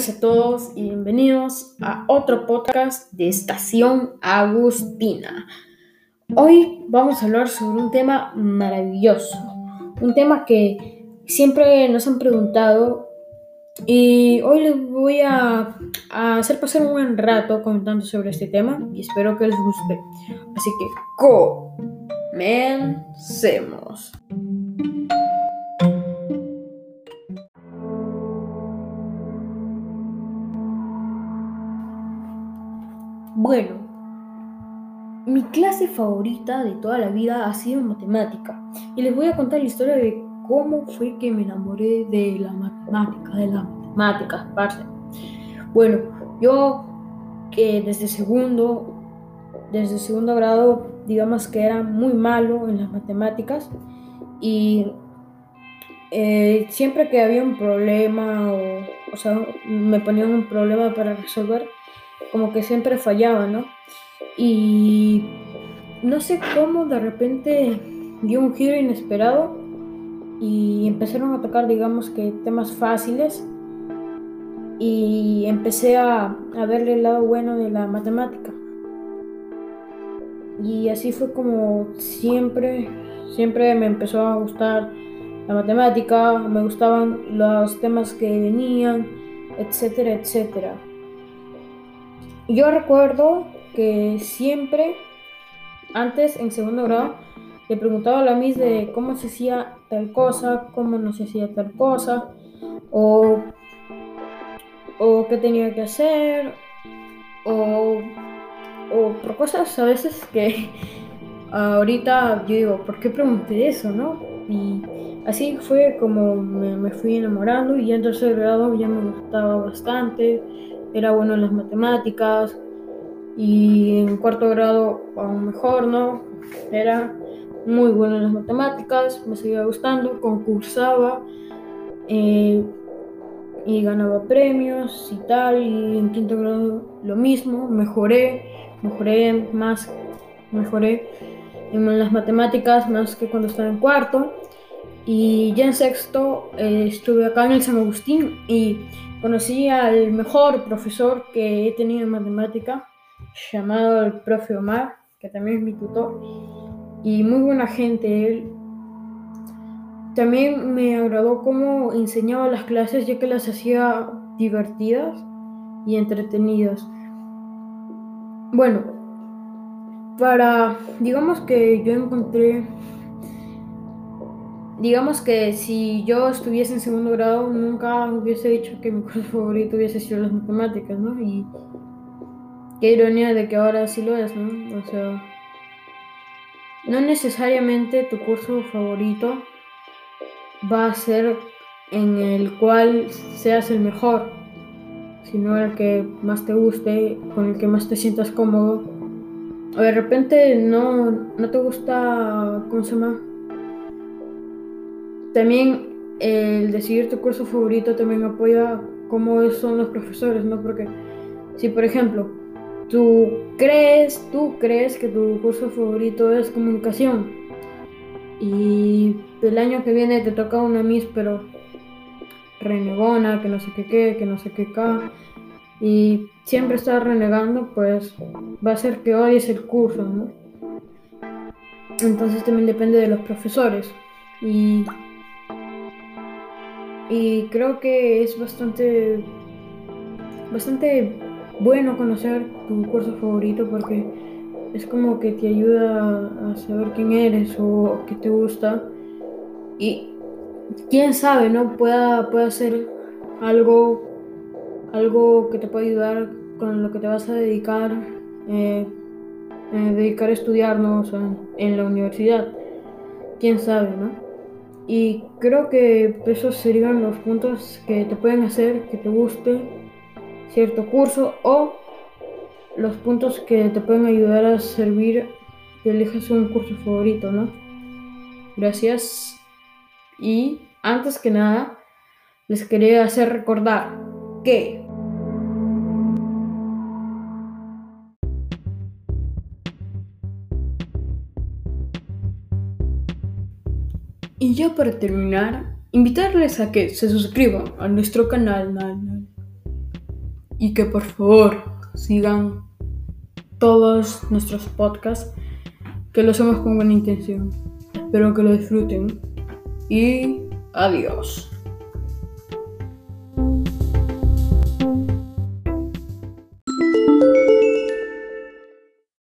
buenas a todos y bienvenidos a otro podcast de Estación Agustina. Hoy vamos a hablar sobre un tema maravilloso, un tema que siempre nos han preguntado y hoy les voy a, hacer pasar un buen rato comentando sobre este tema y espero que les guste. Así que comencemos. Bueno, mi clase favorita de toda la vida ha sido matemática y les voy a contar la historia de cómo fue que me enamoré de la matemática, de la matemática, parce. Bueno, yo que desde segundo, desde segundo grado, digamos que era muy malo en las matemáticas y eh, siempre que había un problema o, o sea, me ponían un problema para resolver, como que siempre fallaba, ¿no? Y no sé cómo de repente dio un giro inesperado y empezaron a tocar, digamos que temas fáciles y empecé a, a verle el lado bueno de la matemática. Y así fue como siempre, siempre me empezó a gustar la matemática, me gustaban los temas que venían, etcétera, etcétera. Yo recuerdo que siempre, antes en segundo grado, le preguntaba a la Miss de cómo se hacía tal cosa, cómo no se hacía tal cosa, o, o qué tenía que hacer, o, o por cosas a veces que ahorita yo digo, ¿por qué pregunté eso, no? Y así fue como me, me fui enamorando y ya en tercer grado ya me gustaba bastante era bueno en las matemáticas y en cuarto grado aún mejor, ¿no? Era muy bueno en las matemáticas, me seguía gustando, concursaba eh, y ganaba premios y tal, y en quinto grado lo mismo, mejoré, mejoré más, mejoré en las matemáticas más que cuando estaba en cuarto. Y ya en sexto eh, estuve acá en el San Agustín y conocí al mejor profesor que he tenido en matemática, llamado el profe Omar, que también es mi tutor, y muy buena gente él. También me agradó cómo enseñaba las clases, ya que las hacía divertidas y entretenidas. Bueno, para, digamos que yo encontré digamos que si yo estuviese en segundo grado, nunca hubiese dicho que mi curso favorito hubiese sido las matemáticas, ¿no? Y qué ironía de que ahora sí lo es, ¿no? O sea, no necesariamente tu curso favorito va a ser en el cual seas el mejor, sino el que más te guste, con el que más te sientas cómodo. O de repente no, no te gusta, ¿cómo se llama? También el decidir tu curso favorito también apoya cómo son los profesores, ¿no? Porque si por ejemplo tú crees, tú crees que tu curso favorito es comunicación y el año que viene te toca una Miss pero renegona, que no sé qué que no sé qué qué y siempre estás renegando, pues va a ser que odies el curso, ¿no? Entonces también depende de los profesores y y creo que es bastante, bastante bueno conocer tu curso favorito porque es como que te ayuda a saber quién eres o qué te gusta. Y quién sabe, ¿no? Pueda, pueda ser algo, algo que te pueda ayudar con lo que te vas a dedicar, eh, eh, dedicar a estudiar, ¿no? en la universidad. Quién sabe, ¿no? Y creo que esos serían los puntos que te pueden hacer que te guste cierto curso o los puntos que te pueden ayudar a servir que elijas un curso favorito, ¿no? Gracias. Y antes que nada, les quería hacer recordar que Y ya para terminar, invitarles a que se suscriban a nuestro canal, y que por favor sigan todos nuestros podcasts que lo hacemos con buena intención. Espero que lo disfruten y adiós.